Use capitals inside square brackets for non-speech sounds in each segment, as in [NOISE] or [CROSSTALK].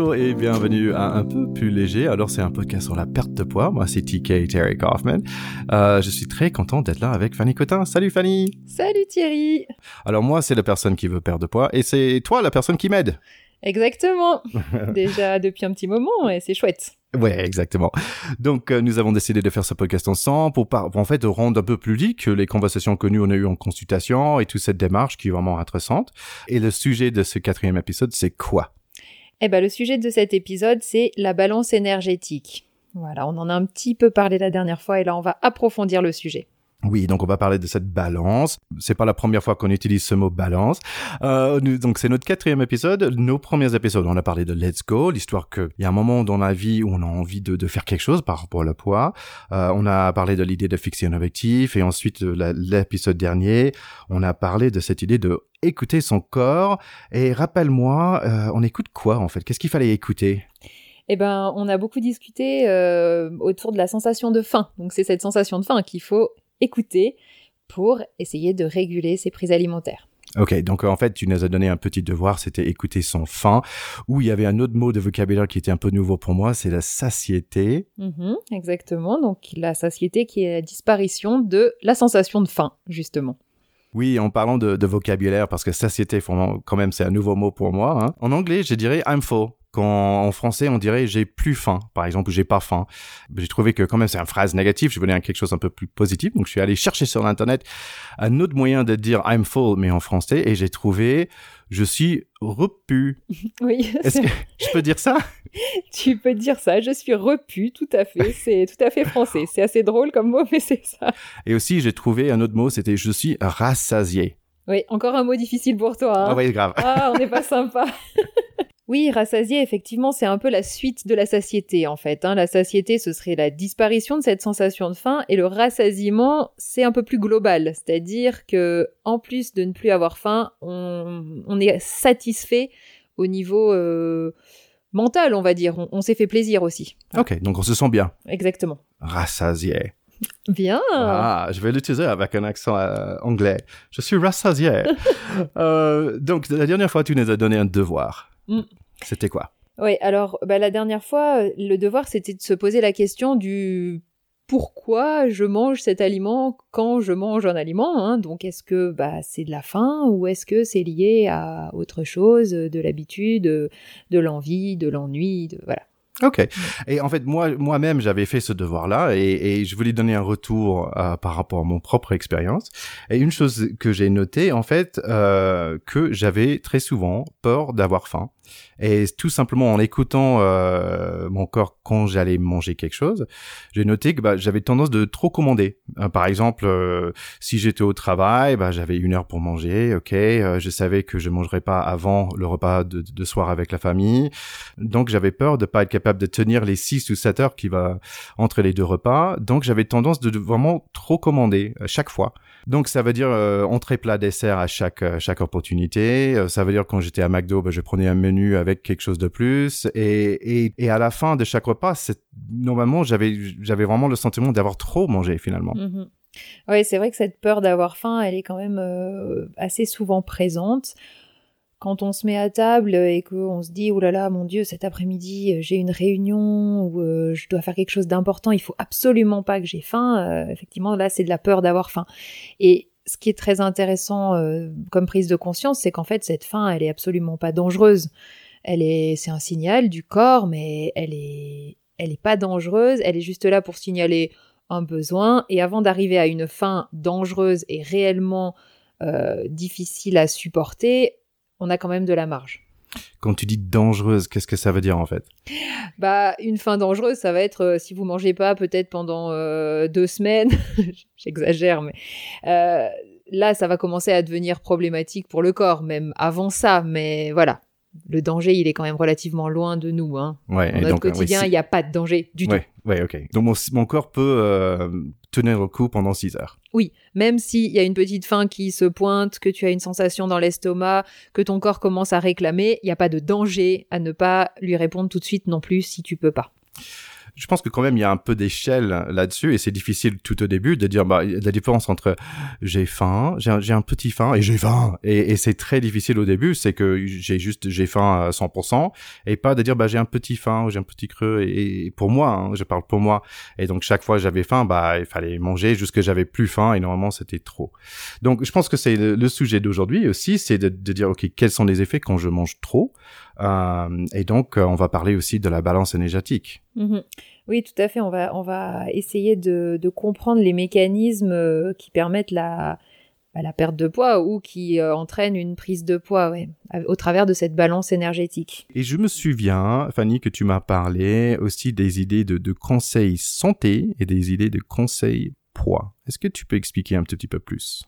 Bonjour et bienvenue à Un peu plus léger. Alors c'est un podcast sur la perte de poids. Moi c'est TK Terry Kaufman. Euh, je suis très content d'être là avec Fanny Cotin. Salut Fanny. Salut Thierry. Alors moi c'est la personne qui veut perdre de poids et c'est toi la personne qui m'aide. Exactement. [LAUGHS] Déjà depuis un petit moment et c'est chouette. Ouais, exactement. Donc, euh, nous avons décidé de faire ce podcast ensemble pour, pour en fait rendre un peu plus lique les conversations que nous on a eues en consultation et toute cette démarche qui est vraiment intéressante. Et le sujet de ce quatrième épisode, c'est quoi? Eh ben, le sujet de cet épisode, c'est la balance énergétique. Voilà, on en a un petit peu parlé la dernière fois et là, on va approfondir le sujet. Oui, donc on va parler de cette balance. C'est pas la première fois qu'on utilise ce mot balance. Euh, donc c'est notre quatrième épisode. Nos premiers épisodes, on a parlé de Let's Go, l'histoire qu'il y a un moment dans la vie où on a envie de, de faire quelque chose par rapport au poids. Euh, on a parlé de l'idée de fixer un objectif et ensuite l'épisode dernier, on a parlé de cette idée de écouter son corps. Et rappelle-moi, euh, on écoute quoi en fait? Qu'est-ce qu'il fallait écouter? Eh ben, on a beaucoup discuté euh, autour de la sensation de faim. Donc, c'est cette sensation de faim qu'il faut écouter pour essayer de réguler ses prises alimentaires. Ok, donc en fait, tu nous as donné un petit devoir, c'était écouter son faim, où il y avait un autre mot de vocabulaire qui était un peu nouveau pour moi, c'est la satiété. Mhm, exactement, donc la satiété qui est la disparition de la sensation de faim, justement. Oui, en parlant de, vocabulaire, parce que satiété, quand même, c'est un nouveau mot pour moi. Hein. En anglais, je dirais I'm full quand en français on dirait j'ai plus faim, par exemple, ou j'ai pas faim. J'ai trouvé que quand même c'est une phrase négative, je voulais quelque chose un peu plus positif, donc je suis allé chercher sur l'internet un autre moyen de dire I'm full, mais en français, et j'ai trouvé je suis repu. [LAUGHS] Oui. Est-ce que [LAUGHS] je peux dire ça? Tu peux dire ça, je suis repu, tout à fait. C'est tout à fait français. C'est assez drôle comme mot, mais c'est ça. Et aussi, j'ai trouvé un autre mot, c'était je suis rassasié. Oui, encore un mot difficile pour toi. Hein. Ah oui, grave. Ah, on n'est pas sympa. [LAUGHS] Oui, rassasié, effectivement, c'est un peu la suite de la satiété, en fait. Hein. La satiété, ce serait la disparition de cette sensation de faim, et le rassasiement, c'est un peu plus global. C'est-à-dire que, en plus de ne plus avoir faim, on, est satisfait au niveau euh, mental, on va dire. On, s'est fait plaisir aussi. Ok, donc on se sent bien. Exactement. Rassasié. Bien. Ah, je vais l'utiliser avec un accent euh, anglais. Je suis rassasié. [LAUGHS] Euh, donc, la dernière fois, tu nous as donné un devoir. Mm. C'était quoi? Oui, alors bah, la dernière fois, euh, le devoir, c'était de se poser la question du pourquoi je mange cet aliment quand je mange un aliment. Hein. Donc, est-ce que bah, c'est de la faim ou est-ce que c'est lié à autre chose, de l'habitude, de l'envie, de l'ennui, de voilà. Ok. Et en fait, moi, moi-même, j'avais fait ce devoir-là et, et, je voulais donner un retour euh, par rapport à mon propre expérience. Et une chose que j'ai notée, en fait, euh, que j'avais très souvent peur d'avoir faim. Et tout simplement en écoutant euh, mon corps quand j'allais manger quelque chose, j'ai noté que bah, j'avais tendance de trop commander. Euh, par exemple, euh, si j'étais au travail, bah, j'avais une heure pour manger, ok, euh, je savais que je mangerais pas avant le repas de, soir avec la famille, donc j'avais peur de pas être capable de tenir les 6 ou 7 heures qui va entre les deux repas, donc j'avais tendance de vraiment trop commander chaque fois. Donc ça veut dire euh, entrée plat dessert à chaque chaque opportunité. ça veut dire quand j'étais à McDo, bah, je prenais un menu avec quelque chose de plus. Et, et, et à la fin de chaque repas, normalement, j'avais, j'avais vraiment le sentiment d'avoir trop mangé finalement. Mhm. Oui, c'est vrai que cette peur d'avoir faim, elle est quand même euh, assez souvent présente. Quand on se met à table et qu'on se dit, oh là là, mon Dieu, cet après-midi, j'ai une réunion ou euh, je dois faire quelque chose d'important, il faut absolument pas que j'ai faim. Euh, effectivement, là, c'est de la peur d'avoir faim. Et ce qui est très intéressant comme prise de conscience, c'est qu'en fait, cette faim, elle est absolument pas dangereuse. Elle est, c'est un signal du corps, mais elle est, elle est pas dangereuse. Elle est juste là pour signaler un besoin. Et avant d'arriver à une fin dangereuse et réellement euh, difficile à supporter, on a quand même de la marge. Quand tu dis dangereuse, qu'est-ce que ça veut dire en fait? Bah, une fin dangereuse, ça va être euh, si vous mangez pas peut-être pendant euh, deux semaines. [LAUGHS] J'exagère, mais là, ça va commencer à devenir problématique pour le corps, même avant ça. Mais voilà, le danger, il est quand même relativement loin de nous. Hein. Ouais, Dans et notre donc, euh, quotidien, ouais, il n'y a pas de danger du tout. ouais, ouais, ok. Donc mon, mon corps peut euh, tenir le coup pendant 6 heures. Oui, même s'il y a une petite faim qui se pointe, que tu as une sensation dans l'estomac, que ton corps commence à réclamer, il n'y a pas de danger à ne pas lui répondre tout de suite non plus si tu peux pas. Je pense que quand même il y a un peu d'échelle là-dessus et c'est difficile tout au début de dire bah la différence entre j'ai faim, j'ai un, petit faim et j'ai faim. Et, c'est très difficile au début, c'est que j'ai juste j'ai faim à 100% et pas de dire bah j'ai un petit faim ou j'ai un petit creux et, pour moi hein, je parle pour moi. Et donc chaque fois que j'avais faim bah il fallait manger jusque j'avais plus faim et normalement c'était trop. Donc je pense que c'est le, sujet d'aujourd'hui aussi, c'est de dire ok quels sont les effets quand je mange trop? Euh, et donc euh, on va parler aussi de la balance énergétique. Mhm. Oui, tout à fait. On va, on va essayer de, de comprendre les mécanismes euh, qui permettent la, bah, la perte de poids ou qui euh, entraînent une prise de poids ouais, au travers de cette balance énergétique. Et je me souviens, Fanny, que tu m'as parlé aussi des idées de, de conseils santé et des idées de conseils poids. Est-ce que tu peux expliquer un tout petit peu plus?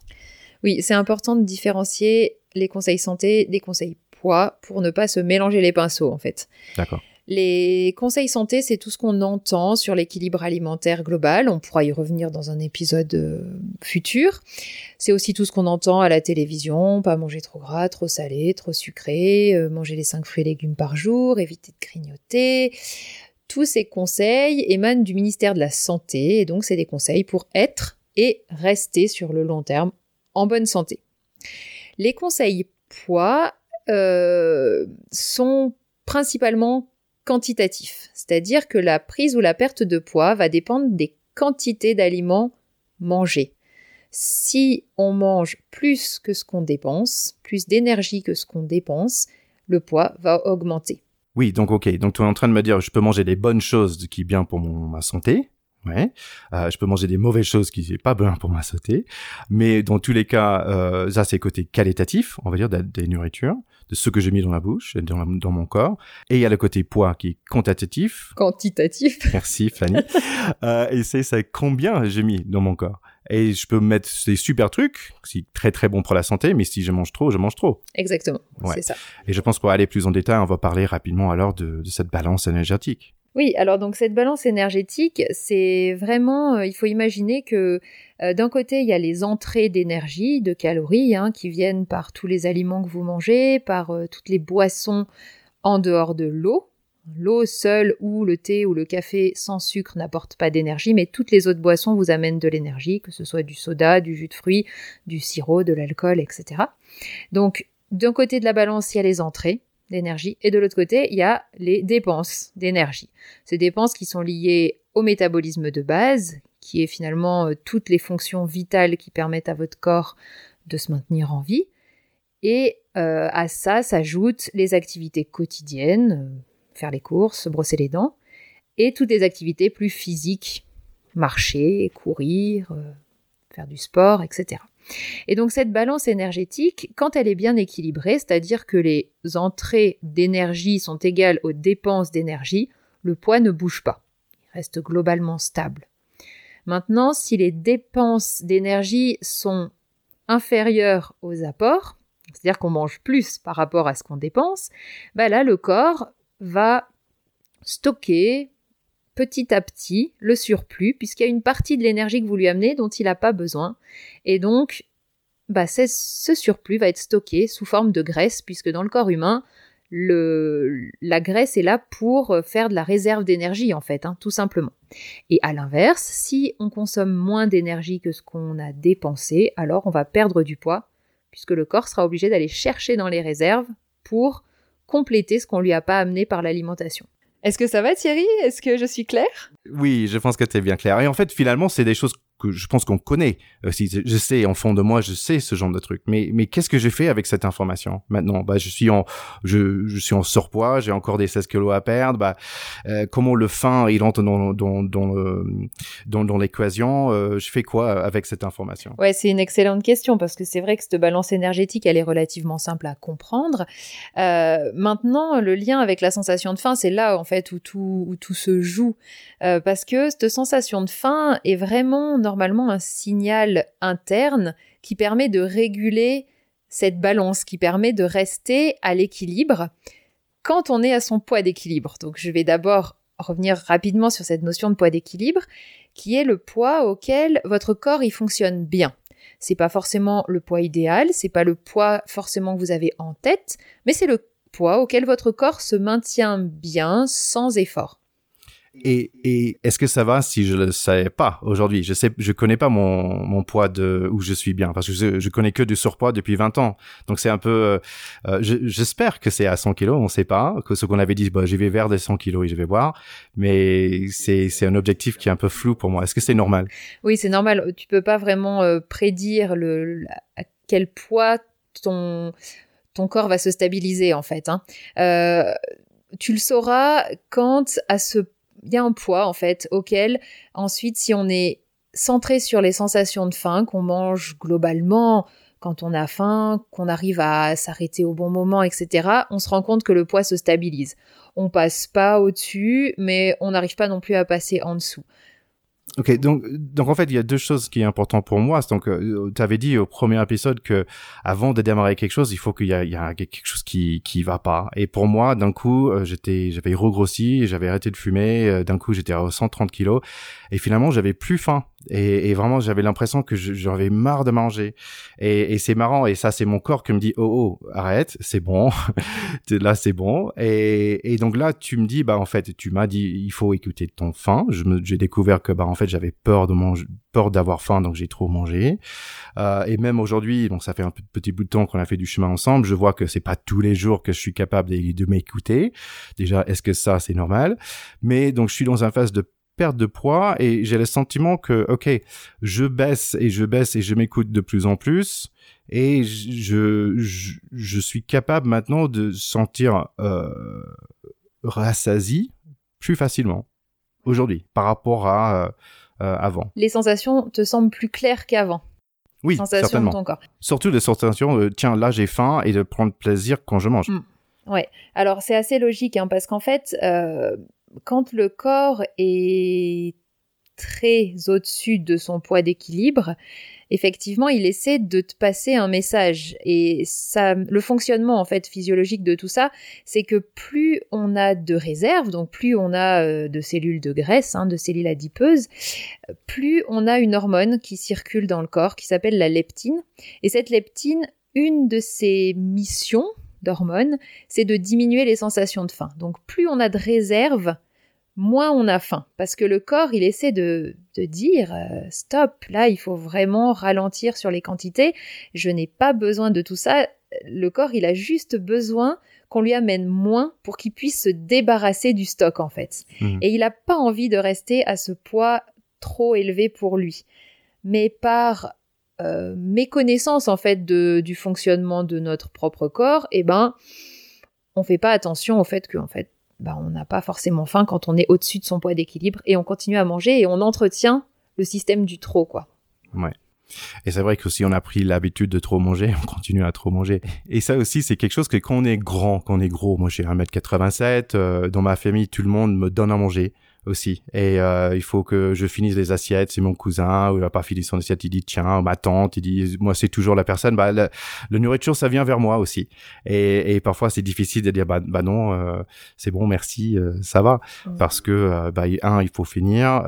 Oui, c'est important de différencier les conseils santé des conseils poids pour ne pas se mélanger les pinceaux en fait. D'accord. Les conseils santé, c'est tout ce qu'on entend sur l'équilibre alimentaire global. On pourra y revenir dans un épisode euh, futur. C'est aussi tout ce qu'on entend à la télévision, pas manger trop gras, trop salé, trop sucré, euh, manger les 5 fruits et légumes par jour, éviter de grignoter. Tous ces conseils émanent du ministère de la Santé et donc c'est des conseils pour être et rester sur le long terme en bonne santé. Les conseils poids euh, sont principalement quantitatif, c'est-à-dire que la prise ou la perte de poids va dépendre des quantités d'aliments mangés. Si on mange plus que ce qu'on dépense, plus d'énergie que ce qu'on dépense, le poids va augmenter. Oui, donc ok. Donc tu es en train de me dire, je peux manger des bonnes choses qui est bien pour ma santé. Ouais. Euh, je peux manger des mauvaises choses qui n'est pas bien pour ma santé. Mais dans tous les cas, euh, ça c'est côté qualitatif, on va dire, des, des nourritures, de ce que j'ai mis dans la bouche, et dans, la- dans mon corps. Et il y a le côté poids qui est quantitatif. Quantitatif. [LAUGHS] Merci Fanny. Euh, et c'est ça combien j'ai mis dans mon corps. Et je peux mettre des super trucs, c'est très très bon pour la santé, mais si je mange trop, je mange trop. Exactement, Ouais. c'est ça. Et je pense pour aller plus en détail, on va parler rapidement alors de, de cette balance énergétique. Oui, alors donc cette balance énergétique, c'est vraiment, euh, il faut imaginer que euh, d'un côté, il y a les entrées d'énergie, de calories, hein, qui viennent par tous les aliments que vous mangez, par euh, toutes les boissons en dehors de l'eau. L'eau seule ou le thé ou le café sans sucre n'apportent pas d'énergie, mais toutes les autres boissons vous amènent de l'énergie, que ce soit du soda, du jus de fruits, du sirop, de l'alcool, etc. Donc, d'un côté de la balance, il y a les entrées d'énergie, et de l'autre côté, il y a les dépenses d'énergie. Ces dépenses qui sont liées au métabolisme de base, qui est finalement euh, toutes les fonctions vitales qui permettent à votre corps de se maintenir en vie. Et euh, à ça s'ajoutent les activités quotidiennes, euh, faire les courses, se brosser les dents, et toutes les activités plus physiques, marcher, courir, faire du sport, etc. Et donc cette balance énergétique, quand elle est bien équilibrée, c'est-à-dire que les entrées d'énergie sont égales aux dépenses d'énergie, le poids ne bouge pas. Il reste globalement stable. Maintenant, si les dépenses d'énergie sont inférieures aux apports, c'est-à-dire qu'on mange plus par rapport à ce qu'on dépense, bah là, le corps va stocker petit à petit le surplus, puisqu'il y a une partie de l'énergie que vous lui amenez dont il n'a pas besoin. Et donc, bah, ce surplus va être stocké sous forme de graisse, puisque dans le corps humain, la graisse est là pour faire de la réserve d'énergie, en fait, hein, tout simplement. Et à l'inverse, si on consomme moins d'énergie que ce qu'on a dépensé, alors on va perdre du poids, puisque le corps sera obligé d'aller chercher dans les réserves pour compléter ce qu'on lui a pas amené par l'alimentation. Est-ce que ça va Thierry? Est-ce que je suis claire? Oui, je pense que tu bien clair. Et en fait, finalement, c'est des choses je pense qu'on connaît. aussi. je sais, en fond de moi, je sais ce genre de trucs. Mais, mais qu'est-ce que j'ai fait avec cette information maintenant? Bah, je suis en, je, je suis en surpoids, j'ai encore des 16 kilos à perdre. Bah, euh, comment le faim il entre dans, dans, dans, dans l'équation? Euh, Je fais quoi avec cette information? Ouais, c'est une excellente question parce que c'est vrai que cette balance énergétique, elle est relativement simple à comprendre. Euh, maintenant, le lien avec la sensation de faim, c'est là en fait où tout, où tout se joue. Euh, parce que cette sensation de faim est vraiment normalement un signal interne qui permet de réguler cette balance qui permet de rester à l'équilibre quand on est à son poids d'équilibre. Donc je vais d'abord revenir rapidement sur cette notion de poids d'équilibre qui est le poids auquel votre corps y fonctionne bien. C'est pas forcément le poids idéal, c'est pas le poids forcément que vous avez en tête, mais c'est le poids auquel votre corps se maintient bien sans effort. Et, et est-ce que ça va si je le savais pas aujourd'hui? Je sais, je connais pas mon, mon poids de où je suis bien parce que je, je connais que du surpoids depuis 20 ans. Donc c'est un peu. Euh, euh J'espère que c'est à 100 kilos. On sait pas que ce qu'on avait dit. Bah, j'y vais vers des 100 kilos et je vais voir. Mais c'est c'est un objectif qui est un peu flou pour moi. Est-ce que c'est normal? Oui, c'est normal. Tu peux pas vraiment euh, prédire le à quel poids ton ton corps va se stabiliser en fait. Hein. Euh, tu le sauras quand à ce y a un poids en fait auquel ensuite si on est centré sur les sensations de faim qu'on mange globalement quand on a faim, qu'on arrive à s'arrêter au bon moment, etc., on se rend compte que le poids se stabilise. On passe pas au-dessus, mais on n'arrive pas non plus à passer en dessous. Ok, donc donc en fait il y a deux choses qui sont importantes pour moi. Donc euh, tu avais dit au premier épisode que avant de démarrer quelque chose, il faut qu'il y a quelque chose qui qui va pas. Et pour moi, d'un coup, euh, j'étais j'avais regrossi, j'avais arrêté de fumer. Euh, d'un coup, j'étais à 130 kilos et finalement j'avais plus faim. Et, et vraiment j'avais l'impression que j'avais marre de manger. Et, et c'est marrant. Et ça c'est mon corps qui me dit oh oh arrête, c'est bon, [LAUGHS] là c'est bon. Et, et donc là tu me dis bah en fait tu m'as dit il faut écouter ton faim. J'ai découvert que bah en fait j'avais peur de manger, peur d'avoir faim, donc j'ai trop mangé. Euh, et même aujourd'hui, bon, ça fait un petit bout de temps qu'on a fait du chemin ensemble, je vois que c'est pas tous les jours que je suis capable de, de m'écouter. Déjà, est-ce que ça c'est normal? Mais donc je suis dans un phase de perte de poids et j'ai le sentiment que ok, je baisse et je baisse et je m'écoute de plus en plus et je, je, je suis capable maintenant de sentir euh, rassasi plus facilement aujourd'hui par rapport à euh, euh, avant. Les sensations te semblent plus claires qu'avant. Oui, certainement. De ton corps. Surtout les sensations, euh, tiens, là j'ai faim et de prendre plaisir quand je mange. Mm. Ouais. Alors c'est assez logique hein, parce qu'en fait, quand le corps est très au-dessus de son poids d'équilibre, effectivement, il essaie de te passer un message. Et ça, le fonctionnement en fait physiologique de tout ça, c'est que plus on a de réserves, donc plus on a euh, de cellules de graisse, hein, de cellules adipeuses, plus on a une hormone qui circule dans le corps qui s'appelle la leptine. Et cette leptine, une de ses missions d'hormone, c'est de diminuer les sensations de faim. Donc plus on a de réserves, moins on a faim. Parce que le corps, il essaie de, dire, euh, stop, là, il faut vraiment ralentir sur les quantités. Je n'ai pas besoin de tout ça. Le corps, il a juste besoin qu'on lui amène moins pour qu'il puisse se débarrasser du stock, en fait. Mmh. Et il n'a pas envie de rester à ce poids trop élevé pour lui. Mais par euh, méconnaissance, en fait, de, du fonctionnement de notre propre corps, eh ben, on fait pas attention au fait que, en fait, bah, on n'a pas forcément faim quand on est au-dessus de son poids d'équilibre et on continue à manger et on entretient le système du trop, quoi. Ouais. Et c'est vrai que si on a pris l'habitude de trop manger, [LAUGHS] on continue à trop manger. Et ça aussi, c'est quelque chose que quand on est grand, quand on est gros, moi j'ai 1m87, euh, dans ma famille, tout le monde me donne à manger aussi. Et euh, il faut que je finisse les assiettes. C'est mon cousin, ou il a pas fini son assiette, il dit tiens, ma tante, il dit moi c'est toujours la personne. Bah le, nourriture ça vient vers moi aussi. Et, et parfois c'est difficile de dire bah, bah non, euh, c'est bon, merci, euh, ça va, parce que euh, bah un il faut finir.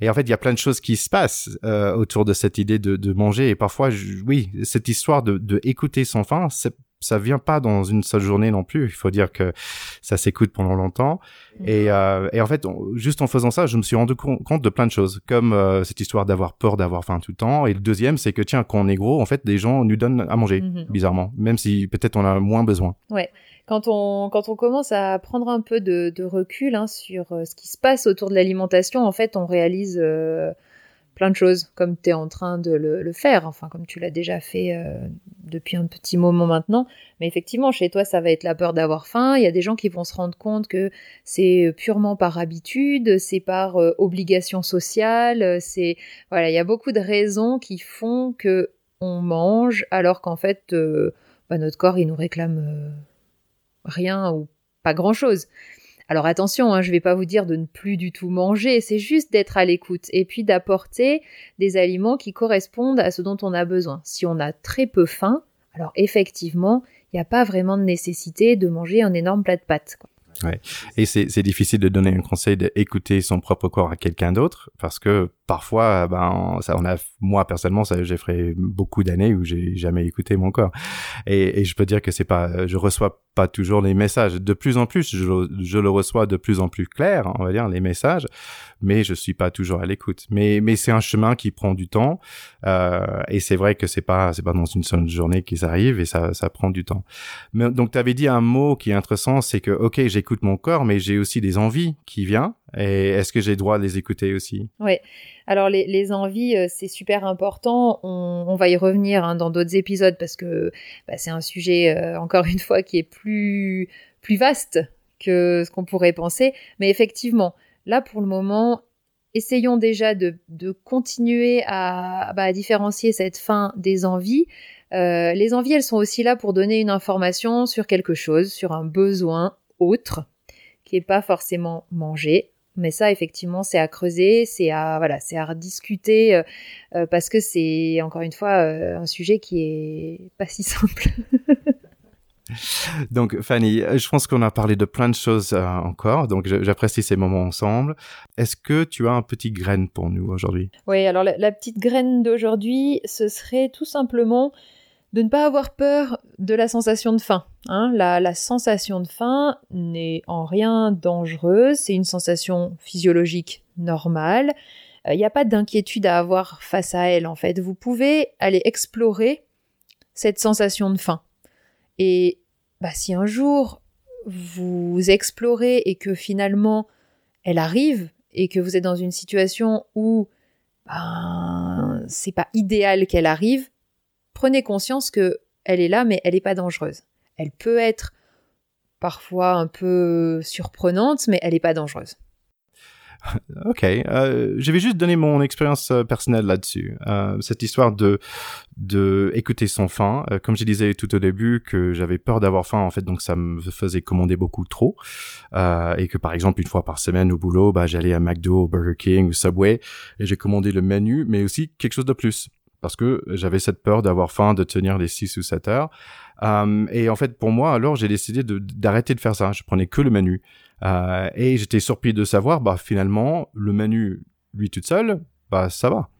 et en fait il y a plein de choses qui se passent autour de cette idée de, de manger. Et parfois oui cette histoire de, de écouter son faim, c'est ça vient pas dans une seule journée non plus. Il faut dire que ça s'écoute pendant longtemps. Et, euh, et, en fait, juste en faisant ça, je me suis rendu compte de plein de choses, comme euh, cette histoire d'avoir peur d'avoir faim tout le temps. Et le deuxième, c'est que tiens, quand on est gros, en fait, des gens nous donnent à manger, mhm. bizarrement, même si peut-être on a moins besoin. Ouais. Quand on, quand on commence à prendre un peu de, de recul hein, sur euh, ce qui se passe autour de l'alimentation, en fait, on réalise euh, plein de choses, comme tu es en train de le, faire, enfin comme tu l'as déjà fait euh, depuis un petit moment maintenant. Mais effectivement, chez toi, ça va être la peur d'avoir faim. Il y a des gens qui vont se rendre compte que c'est purement par habitude, c'est par euh, obligation sociale, c'est voilà, il y a beaucoup de raisons qui font que on mange alors qu'en fait, euh, bah, notre corps il nous réclame rien ou pas grand chose. Alors attention, hein, je ne vais pas vous dire de ne plus du tout manger, c'est juste d'être à l'écoute et puis d'apporter des aliments qui correspondent à ce dont on a besoin. Si on a très peu faim, Alors effectivement, il n'y a pas vraiment de nécessité de manger un énorme plat de pâtes. Et c'est difficile de donner un conseil d'écouter son propre corps à quelqu'un d'autre parce que parfois, ben, ça, on a, moi personnellement, ça, j'ai fait beaucoup d'années où j'ai jamais écouté mon corps. Et, et, je peux dire que c'est pas, je reçois pas toujours les messages. De plus en plus, je, je, le reçois de plus en plus clair, on va dire, les messages, mais je suis pas toujours à l'écoute. Mais, mais c'est un chemin qui prend du temps. Euh, et c'est vrai que c'est pas, c'est pas dans une seule journée qu'ils arrivent et ça, ça prend du temps. Mais, donc, tu avais dit un mot qui est intéressant, c'est que, OK, j'écoute mon corps, mais j'ai aussi des envies qui viennent. Et est-ce que j'ai droit de les écouter aussi? Oui. Alors les, envies, euh, c'est super important. On, va y revenir hein, dans d'autres épisodes parce que bah, c'est un sujet, euh, encore une fois, qui est plus, plus vaste que ce qu'on pourrait penser. Mais effectivement, là pour le moment, essayons déjà de, continuer à, bah, à, différencier cette fin des envies. Euh, les envies, elles sont aussi là pour donner une information sur quelque chose, sur un besoin autre, qui n'est pas forcément manger, mais ça, effectivement, c'est à creuser, c'est à voilà, c'est à rediscuter euh, euh, parce que c'est encore une fois euh, un sujet qui est pas si [LAUGHS] simple. donc Fanny, je pense qu'on a parlé de plein de choses encore, donc j'apprécie ces moments ensemble. Est-ce que tu as un petit graine pour nous aujourd'hui? Oui, alors la petite graine d'aujourd'hui, ce serait tout simplement de ne pas avoir peur de la sensation de faim. Hein. La, sensation de faim n'est en rien dangereuse, c'est une sensation physiologique normale. Il euh, n'y a pas d'inquiétude à avoir face à elle en fait. Vous pouvez aller explorer cette sensation de faim. Et bah, si un jour vous explorez et que finalement elle arrive et que vous êtes dans une situation où ben, c'est pas idéal qu'elle arrive, prenez conscience que elle est là, mais elle n'est pas dangereuse. Elle peut être parfois un peu surprenante, mais elle n'est pas dangereuse. [LAUGHS] Ok, euh, je vais juste donner mon expérience euh, personnelle là-dessus. Euh, cette histoire de de écouter son faim, euh, comme je disais tout au début que j'avais peur d'avoir faim en fait, donc ça me faisait commander beaucoup trop, euh, et que par exemple une fois par semaine au boulot, bah j'allais à McDo, Burger King ou Subway et j'ai commandé le menu, mais aussi quelque chose de plus parce que j'avais cette peur d'avoir faim, de tenir les 6 ou 7 heures. Euh, et en fait, pour moi, alors, j'ai décidé d'arrêter de, faire ça. Je prenais que le menu. Euh, et j'étais surpris de savoir, bah, finalement, le menu, lui toute seule, bah, ça va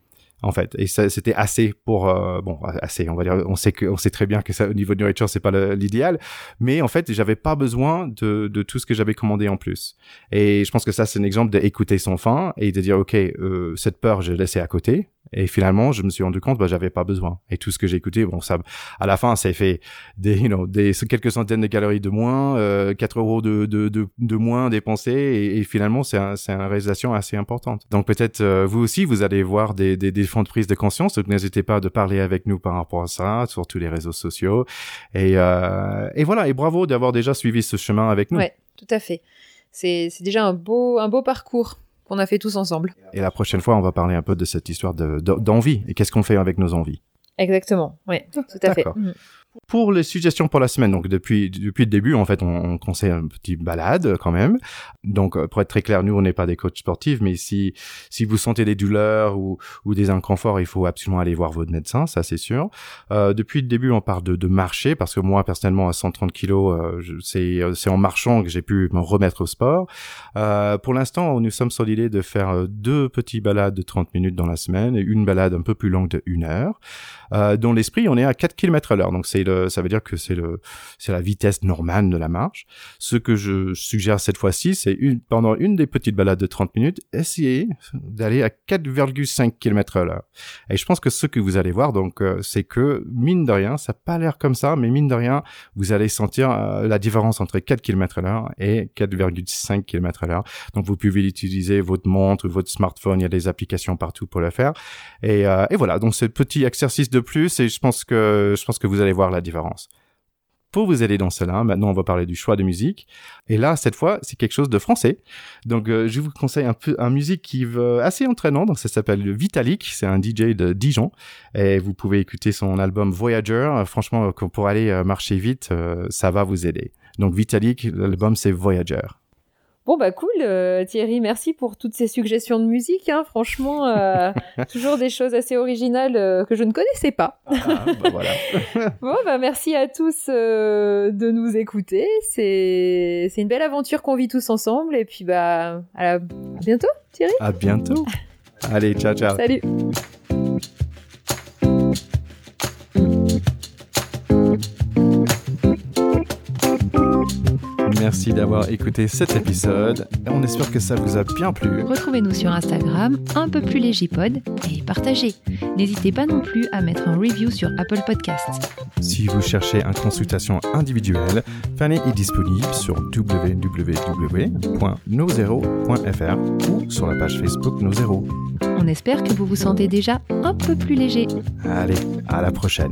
en fait. Et c'était assez pour euh, bon assez. On va dire, on sait que on sait très bien que ça au niveau de nourriture c'est pas l'idéal, mais en fait j'avais pas besoin de, de tout ce que j'avais commandé en plus. Et je pense que ça c'est un exemple d'écouter son faim et de dire ok euh, cette peur je l'ai laissée à côté. Et finalement, je me suis rendu compte, bah, j'avais pas besoin. Et tout ce que j'ai écouté, bon, ça, à la fin, ça fait des, you know, des quelques centaines de calories de moins, euh, 4 euros de, de, de, de moins dépensés, et, et finalement, c'est un, une réalisation assez importante. Donc peut-être euh, vous aussi, vous allez voir des, des, des fonds de prise de conscience. Donc n'hésitez pas de parler avec nous par rapport à ça sur tous les réseaux sociaux. Et, euh, et voilà. Et bravo d'avoir déjà suivi ce chemin avec nous. Ouais, tout à fait. C'est déjà un beau, un beau parcours qu'on a fait tous ensemble. Et la prochaine fois, on va parler un peu de cette histoire d'envie et qu'est-ce qu'on fait avec nos envies? Exactement, oui, tout à fait. Mhm. Pour les suggestions pour la semaine, donc depuis depuis le début, en fait, on, on conseille un petit balade quand même. Donc, euh, pour être très clair, nous, on n'est pas des coachs sportifs, mais si si vous sentez des douleurs ou ou des inconforts, il faut absolument aller voir votre médecin, ça c'est sûr. Euh, depuis le début, on parle de, de marcher parce que moi, personnellement, à 130 kilos, euh, c'est c'est en marchant que j'ai pu me remettre au sport. Euh, pour l'instant, nous sommes sur l'idée de faire euh, deux petits balades de 30 minutes dans la semaine et une balade un peu plus longue de une heure. Euh, dans l'esprit, on est à 4 km à l'heure. Donc c'est ça veut dire que c'est le, c'est la vitesse normale de la marche. Ce que je suggère cette fois-ci, c'est une, pendant une des petites balades de 30 minutes, essayez d'aller à 4,5 km à l'heure. Et je pense que ce que vous allez voir, donc, euh, c'est que mine de rien, ça n'a pas l'air comme ça, mais mine de rien, vous allez sentir euh, la différence entre 4 km à l'heure et 4,5 km à l'heure. Donc vous pouvez utiliser votre montre, votre smartphone, il y a des applications partout pour le faire. Et, euh, voilà, donc ce petit exercice de plus et je pense que je pense que vous allez voir la différence. Pour vous aider dans cela, maintenant on va parler du choix de musique. Et là, cette fois, c'est quelque chose de français. Donc, euh, je vous conseille un peu un musique qui veut assez entraînant. Donc, ça s'appelle Vitalik. C'est un DJ de Dijon. Et vous pouvez écouter son album Voyager. Franchement, pour aller euh, marcher vite, euh, ça va vous aider. Donc, Vitalik, l'album c'est Voyager. Bon bah cool euh, Thierry, merci pour toutes ces suggestions de musique. Hein. Franchement, euh, [LAUGHS] toujours des choses assez originales euh, que je ne connaissais pas. Ah, bah voilà. [LAUGHS] bon bah merci à tous de nous écouter. C'est c'est une belle aventure qu'on vit tous ensemble et puis bah à, à bientôt Thierry. À bientôt. [LAUGHS] Allez ciao ciao. Salut. Merci d'avoir écouté cet épisode. On espère que ça vous a bien plu. Retrouvez-nous sur Instagram, un peu plus légipod, et partagez. N'hésitez pas non plus à mettre un review sur Apple Podcasts. Si vous cherchez une consultation individuelle, Fanny est disponible sur www.nozero.fr ou sur la page Facebook Nozero. On espère que vous vous sentez déjà un peu plus léger. Allez, à la prochaine.